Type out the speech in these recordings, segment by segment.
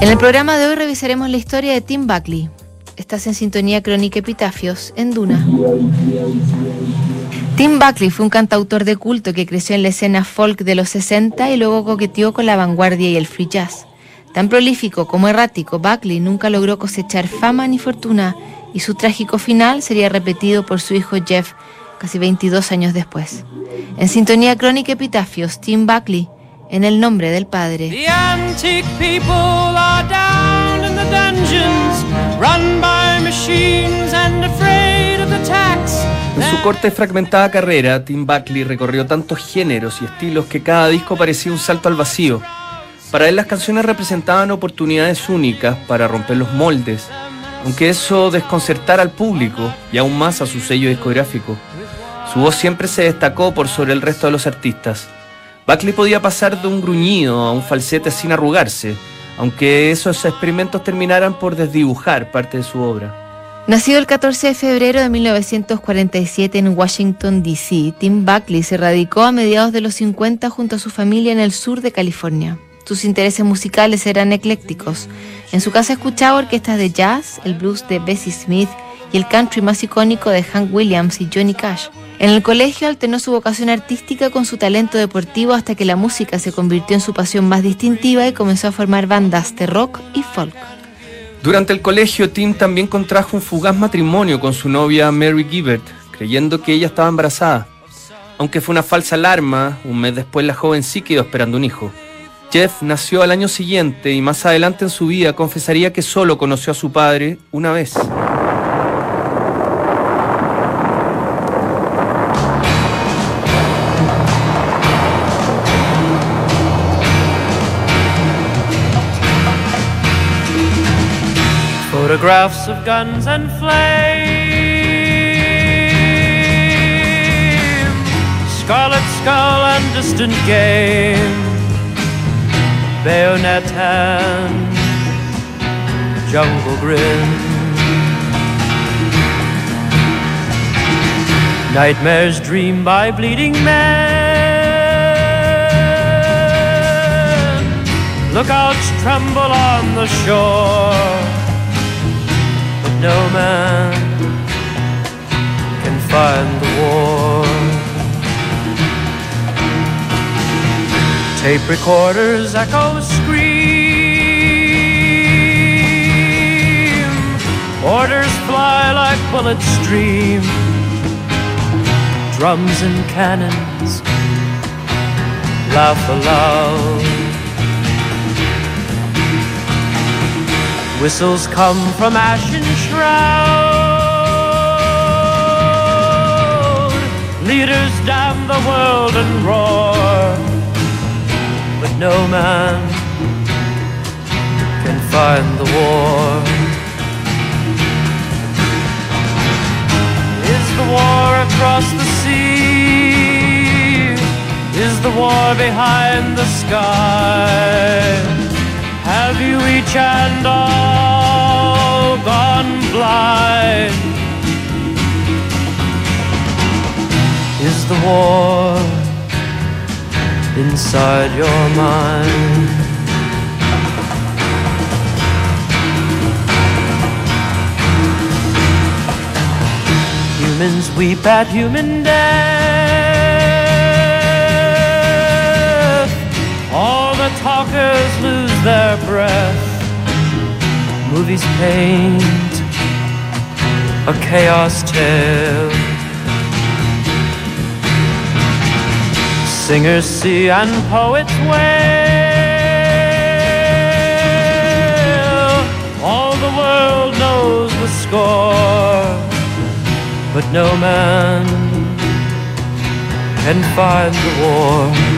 En el programa de hoy revisaremos la historia de Tim Buckley. Estás en sintonía crónica Epitafios en Duna. Tim Buckley fue un cantautor de culto que creció en la escena folk de los 60 y luego coqueteó con la vanguardia y el free jazz. Tan prolífico como errático, Buckley nunca logró cosechar fama ni fortuna y su trágico final sería repetido por su hijo Jeff casi 22 años después. En sintonía crónica Epitafios, Tim Buckley, en el nombre del Padre. The antique people are down in the dungeons, run by machines and afraid of the tax. En su corta y fragmentada carrera, Tim Buckley recorrió tantos géneros y estilos que cada disco parecía un salto al vacío. Para él las canciones representaban oportunidades únicas para romper los moldes, aunque eso desconcertara al público y aún más a su sello discográfico. Su voz siempre se destacó por sobre el resto de los artistas. Buckley podía pasar de un gruñido a un falsete sin arrugarse, aunque esos experimentos terminaran por desdibujar parte de su obra. Nacido el 14 de febrero de 1947 en Washington, D.C., Tim Buckley se radicó a mediados de los 50 junto a su familia en el sur de California. Sus intereses musicales eran eclécticos. En su casa escuchaba orquestas de jazz, el blues de Bessie Smith y el country más icónico de Hank Williams y Johnny Cash. En el colegio alternó su vocación artística con su talento deportivo hasta que la música se convirtió en su pasión más distintiva y comenzó a formar bandas de rock y folk. Durante el colegio, Tim también contrajo un fugaz matrimonio con su novia Mary Gibbert, creyendo que ella estaba embarazada. Aunque fue una falsa alarma, un mes después la joven sí quedó esperando un hijo. Jeff nació al año siguiente y más adelante en su vida confesaría que solo conoció a su padre una vez. Photographs of guns and flame, scarlet skull and distant game, bayonet hand, jungle grin. Nightmares dreamed by bleeding men. Lookouts tremble on the shore no man can find the war. Tape recorders echo scream. Orders fly like bullets stream. Drums and cannons laugh aloud. Whistles come from ashen shroud. Leaders damn the world and roar, but no man can find the war. Is the war across the sea? Is the war behind the sky? Have you each and all gone blind? Is the war inside your mind? Humans weep at human death. All the talkers lose their breath. Movies paint a chaos tale. Singers see and poets wail. All the world knows the score, but no man can find the war.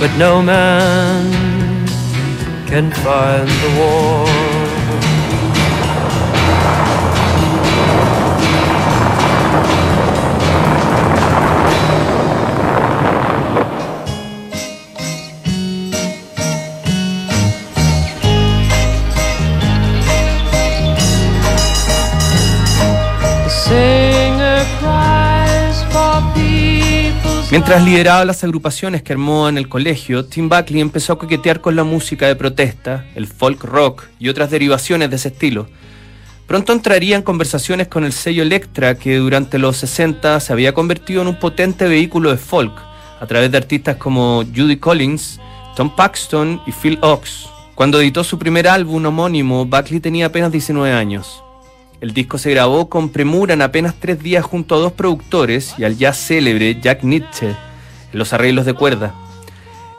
but no man can find the war. Mientras lideraba las agrupaciones que armó en el colegio, Tim Buckley empezó a coquetear con la música de protesta, el folk rock y otras derivaciones de ese estilo. Pronto entraría en conversaciones con el sello Electra, que durante los 60 se había convertido en un potente vehículo de folk, a través de artistas como Judy Collins, Tom Paxton y Phil Ox. Cuando editó su primer álbum homónimo, Buckley tenía apenas 19 años. El disco se grabó con premura en apenas tres días junto a dos productores y al ya célebre Jack Nietzsche en los arreglos de cuerda.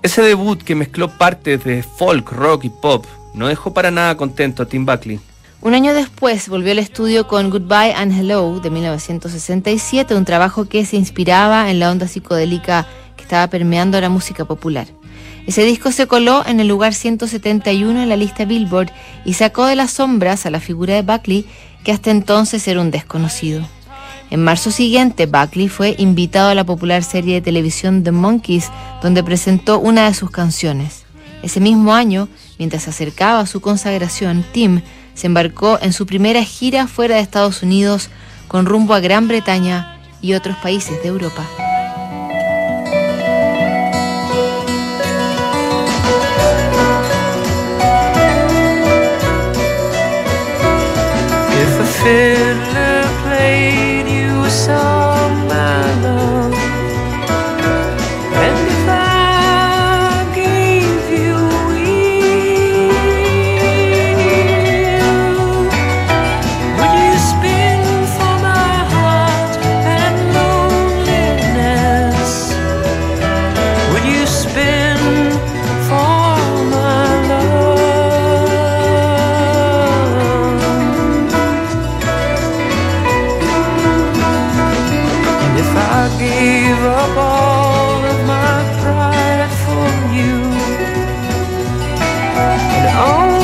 Ese debut que mezcló partes de folk, rock y pop no dejó para nada contento a Tim Buckley. Un año después volvió al estudio con Goodbye and Hello de 1967, un trabajo que se inspiraba en la onda psicodélica que estaba permeando la música popular. Ese disco se coló en el lugar 171 en la lista Billboard y sacó de las sombras a la figura de Buckley que hasta entonces era un desconocido. En marzo siguiente, Buckley fue invitado a la popular serie de televisión The Monkeys, donde presentó una de sus canciones. Ese mismo año, mientras se acercaba a su consagración, Tim se embarcó en su primera gira fuera de Estados Unidos con rumbo a Gran Bretaña y otros países de Europa. Fiddler and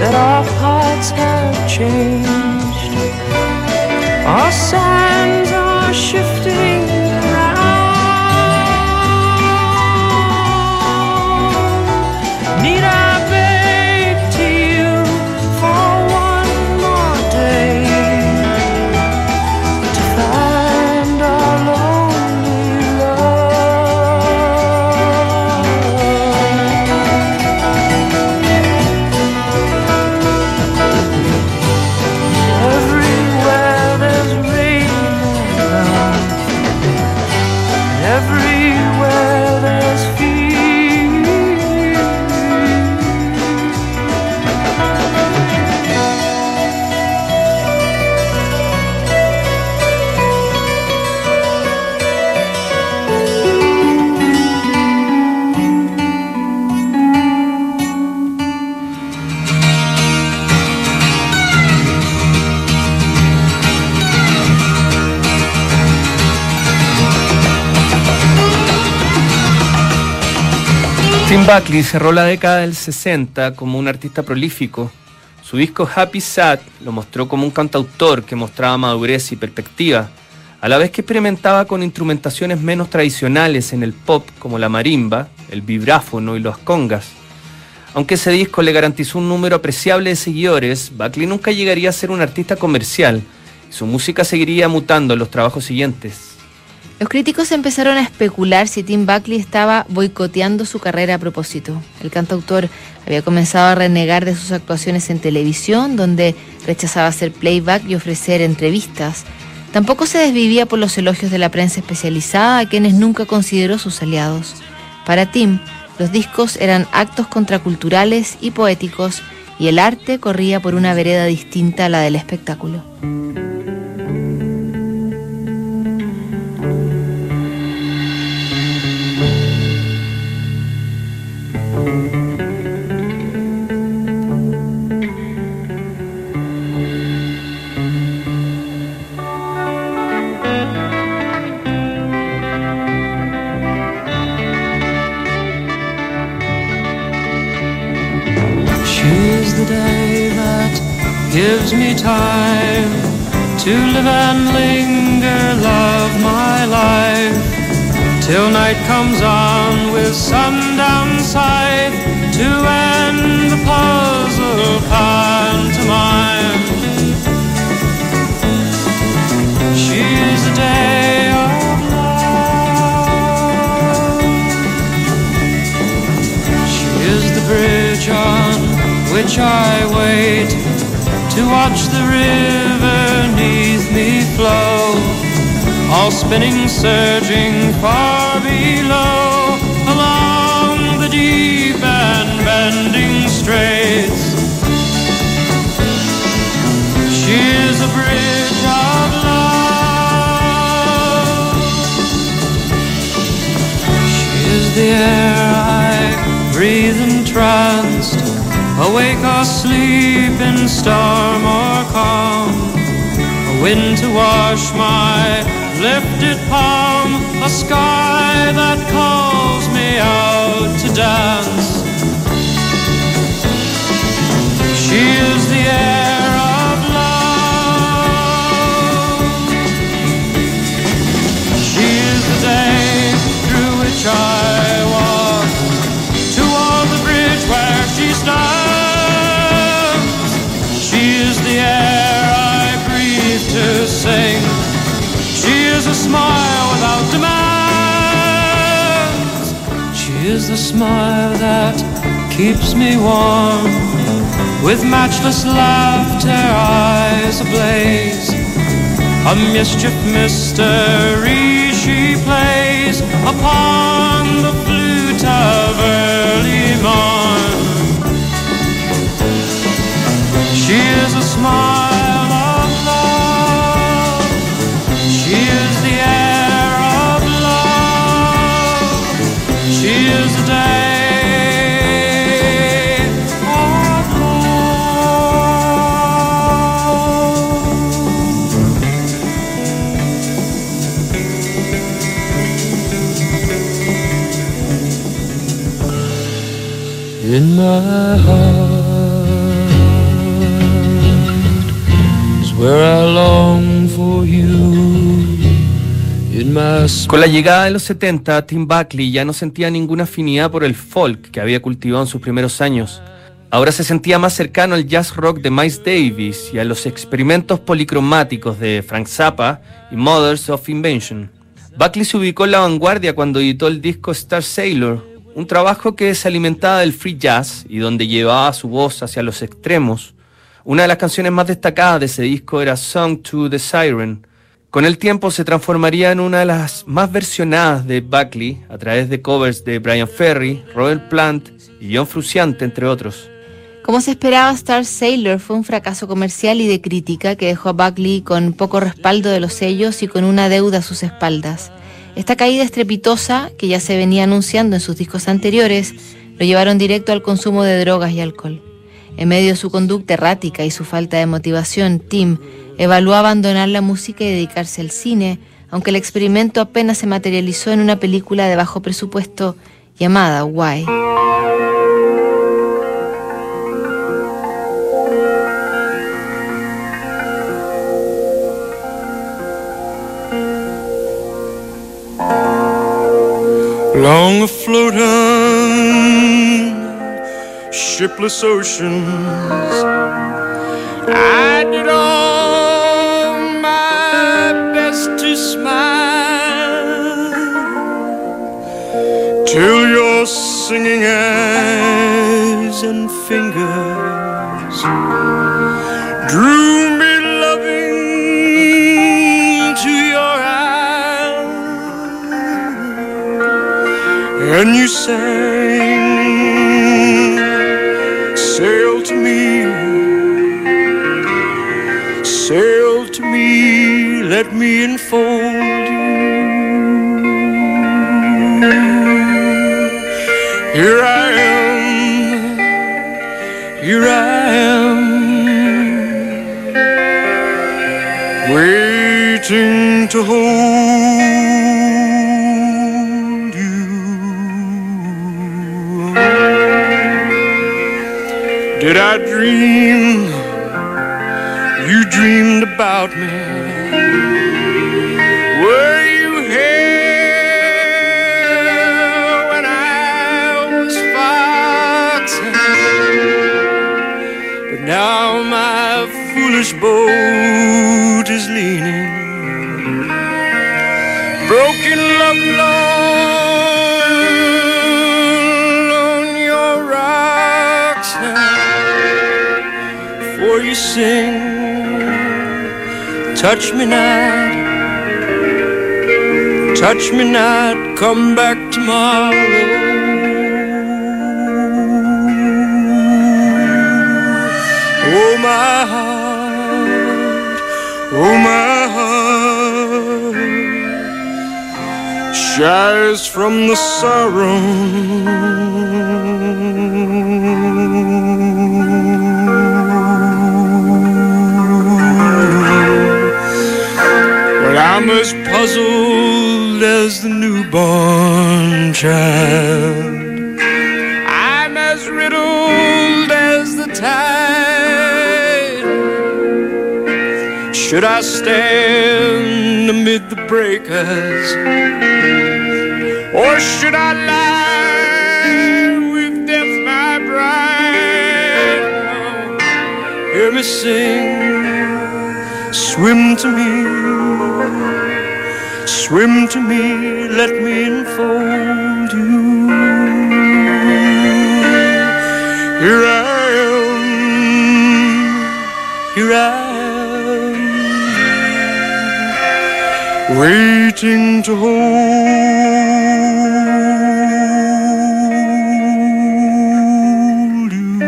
that our hearts have changed. Our sands are shifting. Buckley cerró la década del 60 como un artista prolífico. Su disco Happy Sad lo mostró como un cantautor que mostraba madurez y perspectiva, a la vez que experimentaba con instrumentaciones menos tradicionales en el pop como la marimba, el vibráfono y los congas. Aunque ese disco le garantizó un número apreciable de seguidores, Buckley nunca llegaría a ser un artista comercial y su música seguiría mutando en los trabajos siguientes. Los críticos empezaron a especular si Tim Buckley estaba boicoteando su carrera a propósito. El cantautor había comenzado a renegar de sus actuaciones en televisión, donde rechazaba hacer playback y ofrecer entrevistas. Tampoco se desvivía por los elogios de la prensa especializada, a quienes nunca consideró sus aliados. Para Tim, los discos eran actos contraculturales y poéticos, y el arte corría por una vereda distinta a la del espectáculo. Gives me time to live and linger, love my life. Till night comes on with sundown sight to end the puzzle pantomime. She's a day of love. She is the bridge on which I wait to watch the river neath me flow, all spinning, surging far the air I breathe entranced, awake or sleep in storm or calm. A wind to wash my lifted palm, a sky that calls me out to dance. She is the air smile that keeps me warm. With matchless laughter, eyes ablaze. A mischief mystery she plays upon the flute of early morn. She is a smile Con la llegada de los 70, Tim Buckley ya no sentía ninguna afinidad por el folk que había cultivado en sus primeros años. Ahora se sentía más cercano al jazz rock de Miles Davis y a los experimentos policromáticos de Frank Zappa y Mothers of Invention. Buckley se ubicó en la vanguardia cuando editó el disco Star Sailor, un trabajo que se alimentaba del free jazz y donde llevaba su voz hacia los extremos. Una de las canciones más destacadas de ese disco era Song to the Siren. Con el tiempo se transformaría en una de las más versionadas de Buckley a través de covers de Brian Ferry, Robert Plant y John Frusciante, entre otros. Como se esperaba, Star Sailor fue un fracaso comercial y de crítica que dejó a Buckley con poco respaldo de los sellos y con una deuda a sus espaldas. Esta caída estrepitosa, que ya se venía anunciando en sus discos anteriores, lo llevaron directo al consumo de drogas y alcohol. En medio de su conducta errática y su falta de motivación, Tim evaluó abandonar la música y dedicarse al cine, aunque el experimento apenas se materializó en una película de bajo presupuesto llamada Why. Long afloat on shipless oceans, I did all my best to smile. Till your singing enfold you here i am here i am waiting to hold you. Did I dream you dreamed about me? Foolish boat is leaning. Broken love alone on your rocks. now. For you sing, touch me not, touch me not, come back tomorrow. Oh my heart, oh my heart, shies from the sorrow. Well, I'm as puzzled as the newborn child. Should I stand amid the breakers? Or should I lie with death, my bride? Hear me sing, swim to me, swim to me, let me enfold you. Here I am, here I am, waiting to hold you.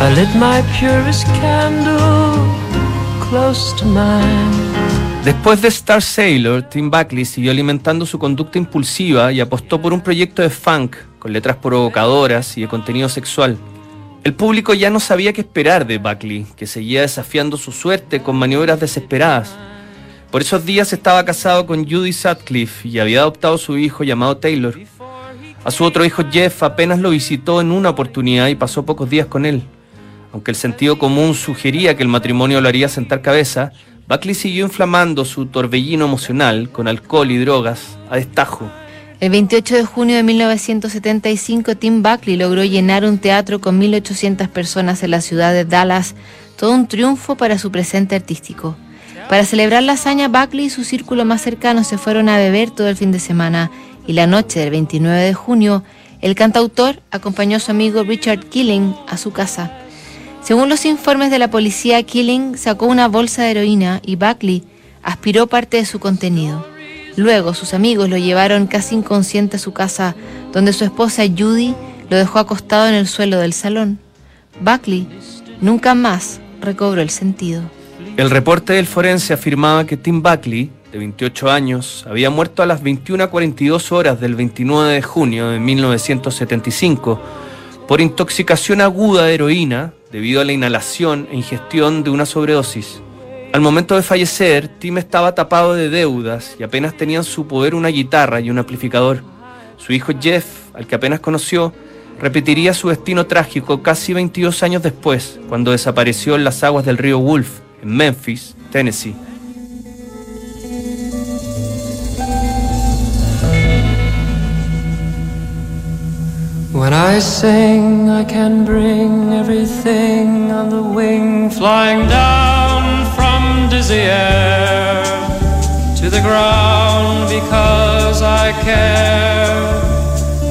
I lit my purest candle close to mine. Después de Star Sailor, Tim Buckley siguió alimentando su conducta impulsiva y apostó por un proyecto de funk con letras provocadoras y de contenido sexual. El público ya no sabía qué esperar de Buckley, que seguía desafiando su suerte con maniobras desesperadas. Por esos días estaba casado con Judy Sutcliffe y había adoptado su hijo llamado Taylor. A su otro hijo Jeff apenas lo visitó en una oportunidad y pasó pocos días con él. Aunque el sentido común sugería que el matrimonio lo haría sentar cabeza, Buckley siguió inflamando su torbellino emocional con alcohol y drogas a destajo. El 28 de junio de 1975, Tim Buckley logró llenar un teatro con 1.800 personas en la ciudad de Dallas, todo un triunfo para su presente artístico. Para celebrar la hazaña, Buckley y su círculo más cercano se fueron a beber todo el fin de semana y la noche del 29 de junio, el cantautor acompañó a su amigo Richard Killing a su casa. Según los informes de la policía, Killing sacó una bolsa de heroína y Buckley aspiró parte de su contenido. Luego sus amigos lo llevaron casi inconsciente a su casa, donde su esposa Judy lo dejó acostado en el suelo del salón. Buckley nunca más recobró el sentido. El reporte del forense afirmaba que Tim Buckley, de 28 años, había muerto a las 21.42 horas del 29 de junio de 1975 por intoxicación aguda de heroína debido a la inhalación e ingestión de una sobredosis. Al momento de fallecer, Tim estaba tapado de deudas y apenas tenía en su poder una guitarra y un amplificador. Su hijo Jeff, al que apenas conoció, repetiría su destino trágico casi 22 años después, cuando desapareció en las aguas del río Wolf, en Memphis, Tennessee. When I sing, I can bring everything on the wing, flying down from dizzy air to the ground because I care.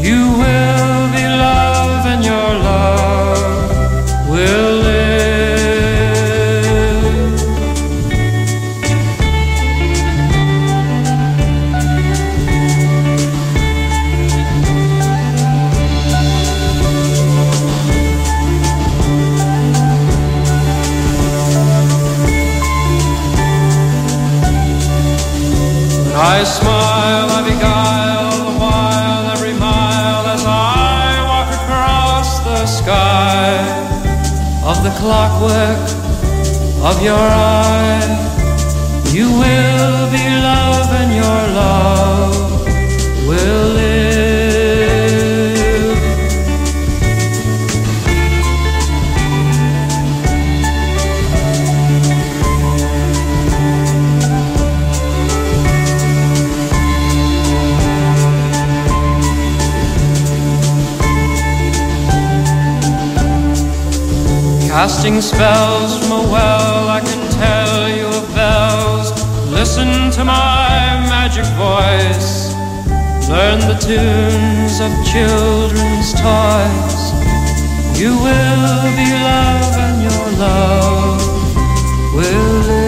You will be love, and your love will live. Clockwork of your eye. You will be love, and your love Casting spells from a well, I can tell you of bells. Listen to my magic voice. Learn the tunes of children's toys. You will be love, and your love will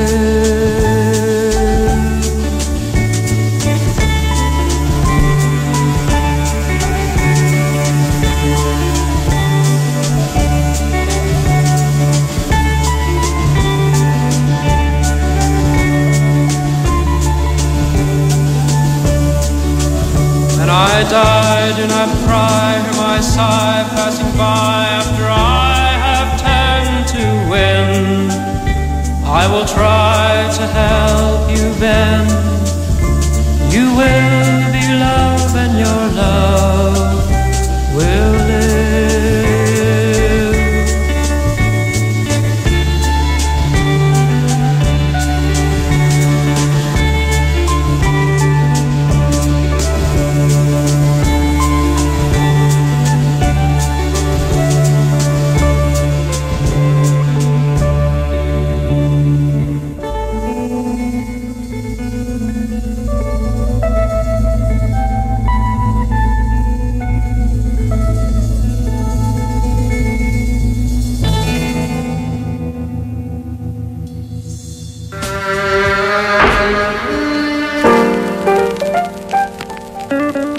I die, do not cry, hear my sigh passing by after I have turned to win. I will try to help you bend. You will